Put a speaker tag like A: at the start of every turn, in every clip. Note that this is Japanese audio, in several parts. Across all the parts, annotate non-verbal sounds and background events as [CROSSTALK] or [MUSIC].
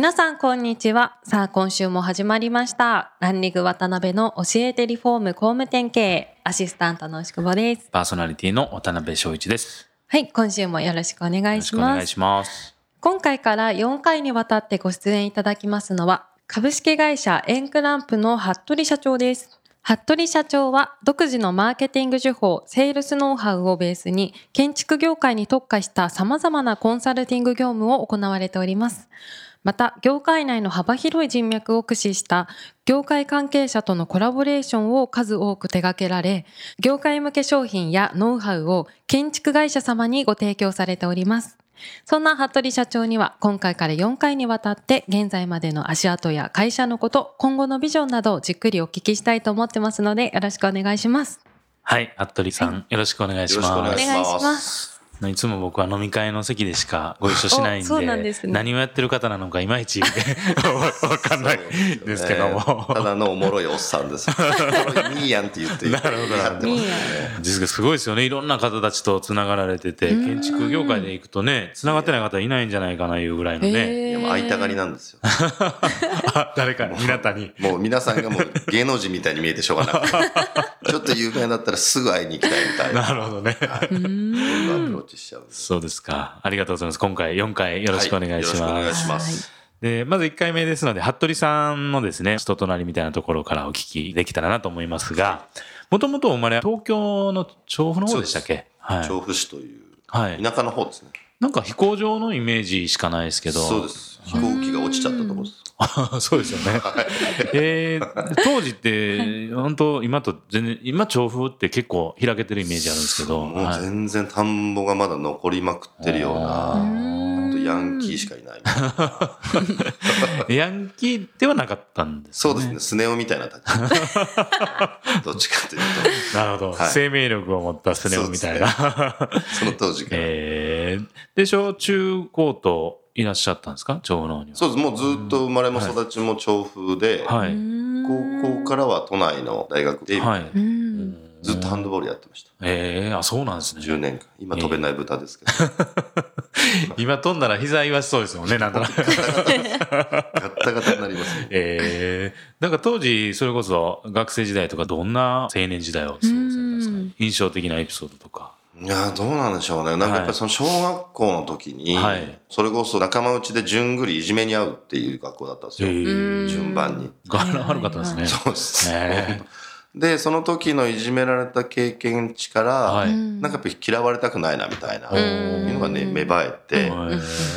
A: 皆さんこんにちはさあ今週も始まりましたランリング渡辺の教えてリフォーム工務店経営アシスタントの牛久保です
B: パーソナリティの渡辺翔一です。
A: はい今週もよろしくお願い
B: し
A: します
B: くお願いします。
A: 今回から4回にわたってご出演いただきますのは、株式会社エンクランプの服部社長です。服部社長は独自のマーケティング手法、セールスノウハウをベースに建築業界に特化した様々なコンサルティング業務を行われております。また、業界内の幅広い人脈を駆使した業界関係者とのコラボレーションを数多く手掛けられ、業界向け商品やノウハウを建築会社様にご提供されております。そんな服部社長には今回から4回にわたって現在までの足跡や会社のこと、今後のビジョンなどをじっくりお聞きしたいと思ってますのでよろしくお願いします。
B: はい、服部さん、よろしくお願いし
C: よろしくお願いし
B: ます。
A: お願いします
B: いつも僕は飲み会の席でしかご一緒しないん
A: おそうなん
B: で、
A: ね
B: 何をやってる方なのかいまいちわわかんないですけども。
C: ただのおもろいおっさんです。ミーヤンって言って
B: なるほど
C: ってますね。
B: 実がすごいですよね。いろんな方たちと繋がられてて、建築業界で行くとね、繋がってない方いないんじゃないかないうぐらいのね。
C: いやもう会いたがりなんですよ。
B: あ誰か、皆さんに。
C: もう皆さんがもう芸能人みたいに見えてしょうがなくて。ちょっと有名だったらすぐ会いに行きたいみたいな。
B: なるほどね。
C: どんアプローチしちゃう。
B: そうですか。ありがとうございます。今回4回よろしくお願いします。
C: はよろしくお願いします。
B: で、まず1回目ですので、服部さんのですね、人となりみたいなところからお聞きできたらなと思いますが、もともとお生まれは東京の調布の方でしたっけ？はい。
C: 調布市という
B: はい。
C: 田舎の方ですね。
B: なんか飛行場のイメージしかないですけど。
C: そうで。す。飛行機が落ちちゃったところです。[LAUGHS]
B: そうですよね。えー、当時って、本当今と全然、今調布って結構開けてるイメージあるんですけど。
C: もう
B: はい
C: 全然田んぼがまだ残りまくってるよう
B: あ
C: な、
B: ー
C: ほんとヤンキーしかいない。[LAUGHS]
B: ヤンキーではなかったんですね。
C: そうですね。スネ夫みたいな立ち。[LAUGHS] どっちかというと。
B: なるほど。
C: はい
B: 生命力を持ったスネ夫みたいな。
C: その当時から。
B: えー、で、小中高といらっしゃったんですか？長野には。
C: そうです。もうずっと生まれも育ちも調布で、
B: はい。
C: 高校からは都内の大学で、
B: はい。
A: うん
C: ずっとハンドボールやってました。
B: ええあ、そうなんですね。
C: 10年間。今飛べない豚ですけど。[LAUGHS]
B: 今飛んだら膝言わしそうですもんね、なんとなく。[LAUGHS]
C: ガッタガタになりますね。
B: ええなんか当時、それこそ学生時代とかどんな青年時代を過ごされたんですか？
A: うん
B: 印象的なエピソードとか。
C: いやーどうなんでしょうね。なんかやっぱりその小学校の時に、
B: はい
C: それこそ仲間内で順繰りいじめに遭うっていう学校だったんですよ。
B: え
C: 順番に。
B: 柄悪かったですね。
C: そうです。
B: ね
C: で、その時のいじめられた経験値から、
B: はい。
C: なんかやっぱり嫌われたくないなみたいな、
B: うん
C: いうのがね、芽生えて、
B: え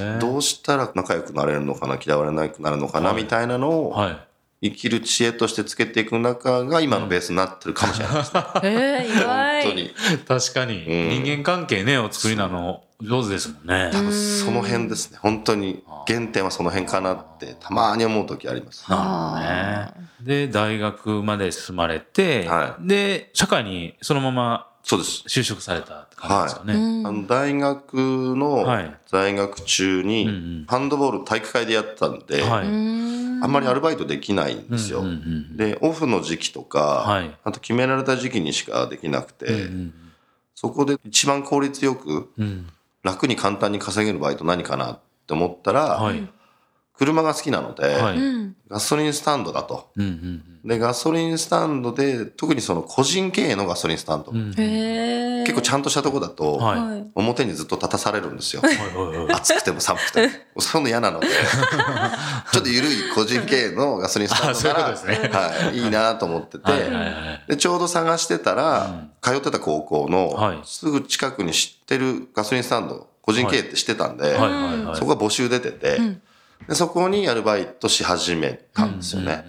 B: え
C: どうしたら仲良くなれるのかな、嫌われなくなるのかな、みたいなのを、
B: はい。
C: 生きる知恵としてつけていく中が今のベースになってるかもしれないですね。
A: えー、意外
C: 本当に。
B: 確かに、
C: うん
B: 人間関係ね、お作りなの上手ですもんね。
C: 多分その辺ですね。本当に原点はその辺かなってたまに思う時あります。
B: なるほどね。で、大学まで進まれて、
C: は
B: で、社会にそのまま
C: そうです。
B: 就職されたって感じですかね。
A: うん
C: あの大学の
B: はい
C: 在学中にハンドボール体育会でやってたんで、
B: はい。
A: うん
C: あんまりアルバイトできないんですよ。
B: うんうんうん
C: で、オフの時期とか、
B: はい
C: あと決められた時期にしかできなくて、
B: うん
C: そこで一番効率よく
B: うんうん
C: 楽に簡単に稼げるバイト何かなって思ったら、
B: はい。
C: 車が好きなので、
B: はい。うん
A: うん
C: ガソリンスタンドだと。
B: うん
C: で、ガソリンスタンドで、特にその個人経営のガソリンスタンド。
B: うん。
C: 結構ちゃんとしたとこだと、表にずっと立たされるんですよ。暑くても寒くても。そういうの嫌なので、[LAUGHS] ちょっと緩い個人経営のガソリンスタンドなら、
B: ういうこと
C: はい、いいなと思ってて、
B: はい。はい。はい。
C: で、ちょうど探してたら、通ってた高校
B: はい。
C: のすぐ近くに知ってるガソリンスタンド、個人経営って知ってたんで、
B: はい。はい。はい。
C: そこが募集出てて、
A: うん。
C: でそこにアルバイトし始めたんですよね。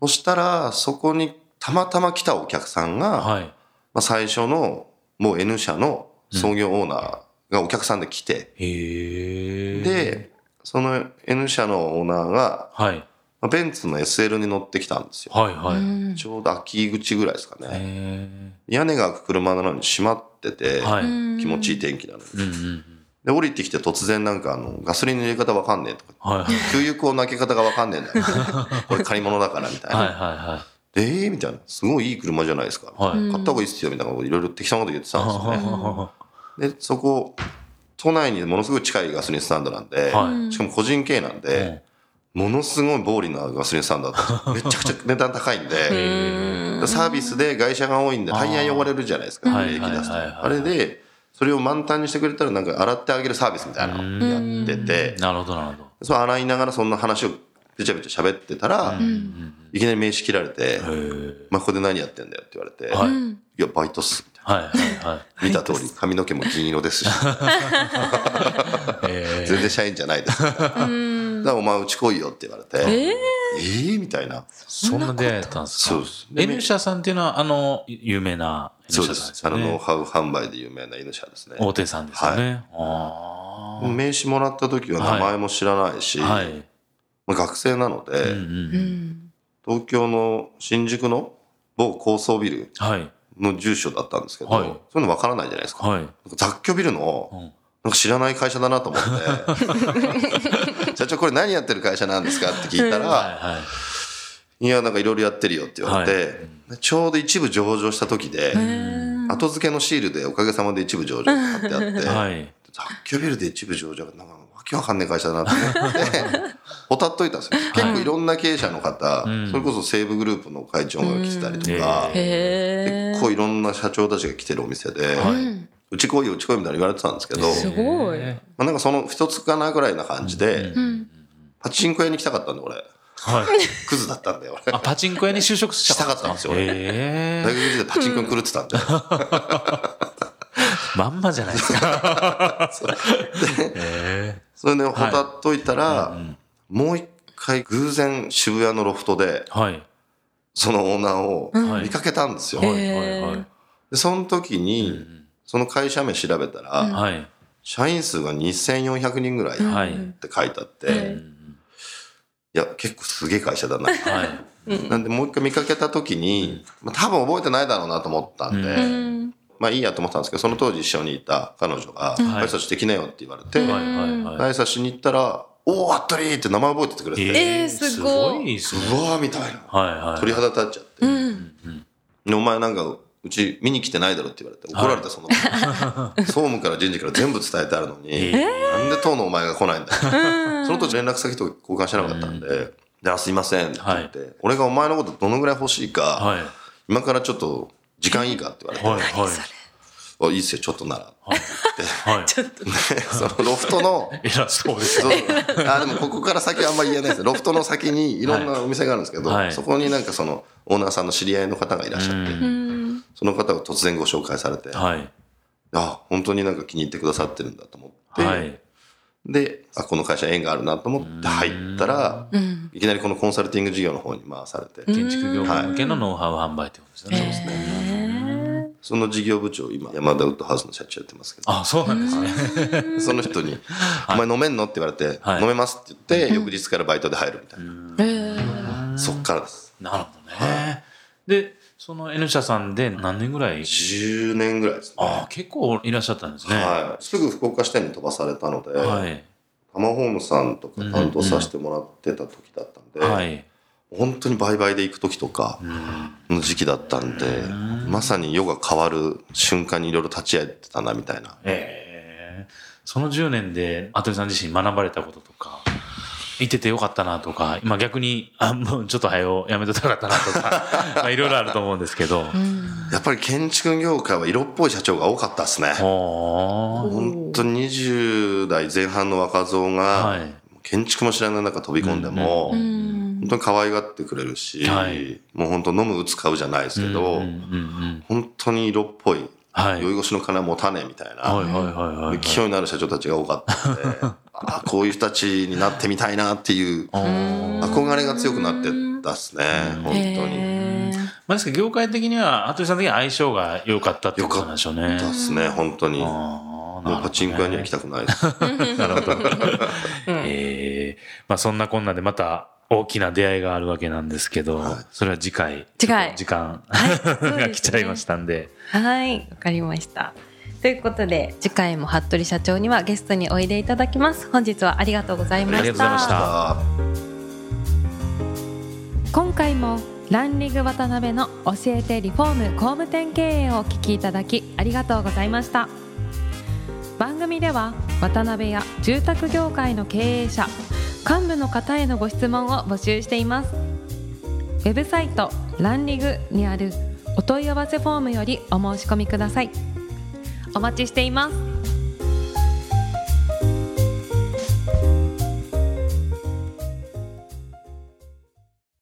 C: そしたら、そこにたまたま来たお客さんが、
B: はい。
C: まあ、最初のもう N 社の創業オーナーがお客さんで来て、
B: へえ。
C: で、その N 社のオーナーが、
B: はい。
C: まあベンツの SL に乗ってきたんですよ。
B: はいはい。
A: うん
C: ちょうど秋口ぐらいですかね。
B: へ
C: 屋根が開く車なのに閉まってて、
B: ーはい。うん
C: 気持ちいい天気なのに。
B: うんうん。
C: で、降りてきて突然なんかあの、ガソリンの入れ方わかんねえとか、
B: はいはい。
C: 給油口の開け方がわかんねえんだよ。[LAUGHS] これ借り物だからみたいな。
B: はいは
C: でえーみたいな。すごいいい車じゃないですか。
B: いはい。はい。
C: 買った方がいいっすよみたいなこといろいろ適当なこと言ってたんですよね。
B: は
C: で、そこ、都内にものすごい近いガソリンスタンドなんで、
B: はい
C: しかも個人経営なんで、ものすごい暴利なガソリンスタンドだったんですよめちゃくちゃ値段高いんで、でサービスで外車が多いんでタイヤ汚れるじゃないですか、出すと。あれで、それを満タンにしてくれたらなんか洗ってあげるサービスみたいなのをやってて、
B: なるほどなるほど。
C: それ洗いながらそんな話をべちゃべちゃ喋ってたら、いきなり名刺切られて、まあ、ここで何やってんだよって言われて、
B: はい
C: いや、バイトっす。みたい
B: はいはいはい。
C: な見た通り、髪の毛も銀色ですし、
B: え [LAUGHS]
C: 全然社員じゃないです。だからお前うち来いよって言われて、え
A: え
C: ー、みたいな。
B: そんな出会いだったんですか？
C: そうです。
B: N 社さんっていうのは、あの、有名な N
C: そうで
B: 社さんです
C: す。あの、ノウ。ハウ販売で有名な犬社ですね。
B: 大手さんですよね。あ
C: 名刺もらった時は名前も知らないし、
B: あ。はい。
C: まあ、学生なので、
B: うんう。
A: うんん
C: 東京の新宿の某高層ビル
B: はい。
C: の住所だったんですけど、
B: はい
C: そういうのわからないじゃないですか。
B: はい。
C: か雑居ビルの、
B: うん
C: なんか知らない会社だなと思って、[LAUGHS] 社長これ何やってる会社なんですかって聞いたら、
B: はいはい。
C: いや、なんかいろいろやってるよって言われて、でちょうど一部上場した時で、後付けのシールでおかげさまで一部上場ってあって、
B: はい。
C: 雑居ビルで一部上場がなんかわけわかんない会社だなと思って、ほたっといたんですよ。結構いろんな経営者の方、
B: ん
C: それこそ西武グループの会長が来てたりと
B: うん
C: か、
A: へ
C: 結構いろんな社長たちが来てるお店で、
A: う
C: ち来いよ、うち来いみたいな言われてたんですけど、
A: すごい。
C: まあ、なんかその一つかなぐらいな感じで、
A: うん
C: パチンコ屋に来たかったんで、俺。
B: はい。
C: クズだったんだよ、
B: パチンコ屋に就職し
C: したかったんですよ、俺。
B: え
C: 大学時代パチンコに狂ってたんで。[LAUGHS]
B: まんまじゃないですか。[LAUGHS] え
C: それで、ほたっといたら、もう一回偶然渋谷のロフトで、
B: ーはい。
C: そのオーナーを
B: はい
C: 見かけたんですよ。
B: はいはいはい。
C: で、その時に、その会社名調べたら、
B: はい。
C: 社員数が2400人ぐらいっ
B: はい。
C: て書いてあって、
A: うん
C: いや、結構すげえ会社だな。
B: はい。
C: なんで、もう一回見かけた時に、まあ、多分覚えてないだろうなと思ったんで、
A: うん
C: まあいいやと思ったんですけど、その当時一緒にいた彼女が、挨拶してきなよって言われて。挨拶しに行ったら、おー、あったりーって名前覚えててくれて、
A: えーすごい
B: ですね。
C: うわーみたいな。
B: はいはい。
C: 鳥肌立っちゃって。
A: うん
C: でお前なんか、うち見に来てないだろって言われて、怒られた、その。[LAUGHS] 総務から人事から全部伝えてあるのに、
B: え
C: なんで当のお前が来ないんだよ。その当時連絡先とか交換してなかったんで、で、あ、すいませんって言って、俺がお前のことどのぐらい欲しいか、
B: はい。
C: 今からちょっと時間いいかって言われて、
B: はいはい。
C: あいいっすよ、ちょっとなら。
B: はい。
C: で [LAUGHS] そのロフトの、[LAUGHS]
B: 偉そうです
C: そうあでもここから先はあんまり言えないですロフトの先にいろんなお店があるんですけど、
B: はい
C: そこになんかそのオーナーさんの知り合いの方がいらっしゃって、
A: うん
C: その方が突然ご紹介されて、
B: はい。
C: あ本当になんか気に入ってくださってるんだと思って、
B: はい。
C: であこの会社縁があるなと思って入ったら、
A: うん。
C: いきなりこのコンサルティング事業の方に回されて、
B: 建築業界向けのノウハウ販売ってことですね。そうですね。
C: その事業部長今山田ウッドハウスの社長やってますけど。
B: あ、そうなんですね。
C: その人に「お前飲めんの?」って言われて「
B: はい。
C: 飲めます」って言って、翌日からバイトで入るみたいな、
A: えー。
C: そっからです。
B: なるほどね。で、その N 社さんで何年ぐらい
C: ？10年ぐらいですね
B: ああ、結構いらっしゃったんですね。
C: はい、すぐ福岡支店に飛ばされたので、
B: はい。
C: タマホームさんとか担当させてもらってた時だったんで、
B: はい。
C: 本当に売買で行く時とかの時期だったんで、まさに世が変わる瞬間にいろいろ立ち会えてたなみたいな。
B: ええその10年で、アトリさん自身学ばれたこととか、いててよかったなとか、今逆に、あ、もうちょっと早うやめとったかったなとか、[LAUGHS] まあいろいろあると思うんですけど。
C: やっぱり建築業界は色っぽい社長が多かったですね。
B: ほー
C: 本当に20代前半の若造が、
B: はい
C: 建築も知らない中飛び込んでも、
A: うん
C: 本当に可愛がってくれるし、
B: はい
C: もう本当飲む打つ買うじゃないですけど、
B: うん
C: 本当に色っぽい、
B: はい。
C: 酔い越しの金持たねえみたいな。勢いのある社長たちが多かったので、[LAUGHS] あこういう人たちになってみたいなっていう憧れが強くなってったっすね、本当に。
B: まあ、ですけど業界的には、服部さん的には相性が良かったってことなんでしょうね。
C: だっすね、本当に。
B: あ
C: も
B: ー
C: うパチンコ屋には行きたくないです。
B: なるほど。ええまあそんなこんなでまた、大きな出会いがあるわけなんですけど、
C: はい
B: それは次回
A: 次回
B: 時間、[LAUGHS] が来ちゃいましたんで
A: はい、わかりました。ということで次回も服部社長にはゲストにおいでいただきます。本日はありがとうございました。
B: ありがとうございました
C: あ
A: 今回もランリング渡辺の教えてリフォーム工務店経営をお聞きいただきありがとうございました番組では渡辺や住宅業界の経営者幹部の方へのご質問を募集していますウェブサイトランリグにあるお問い合わせフォームよりお申し込みくださいお待ちしています。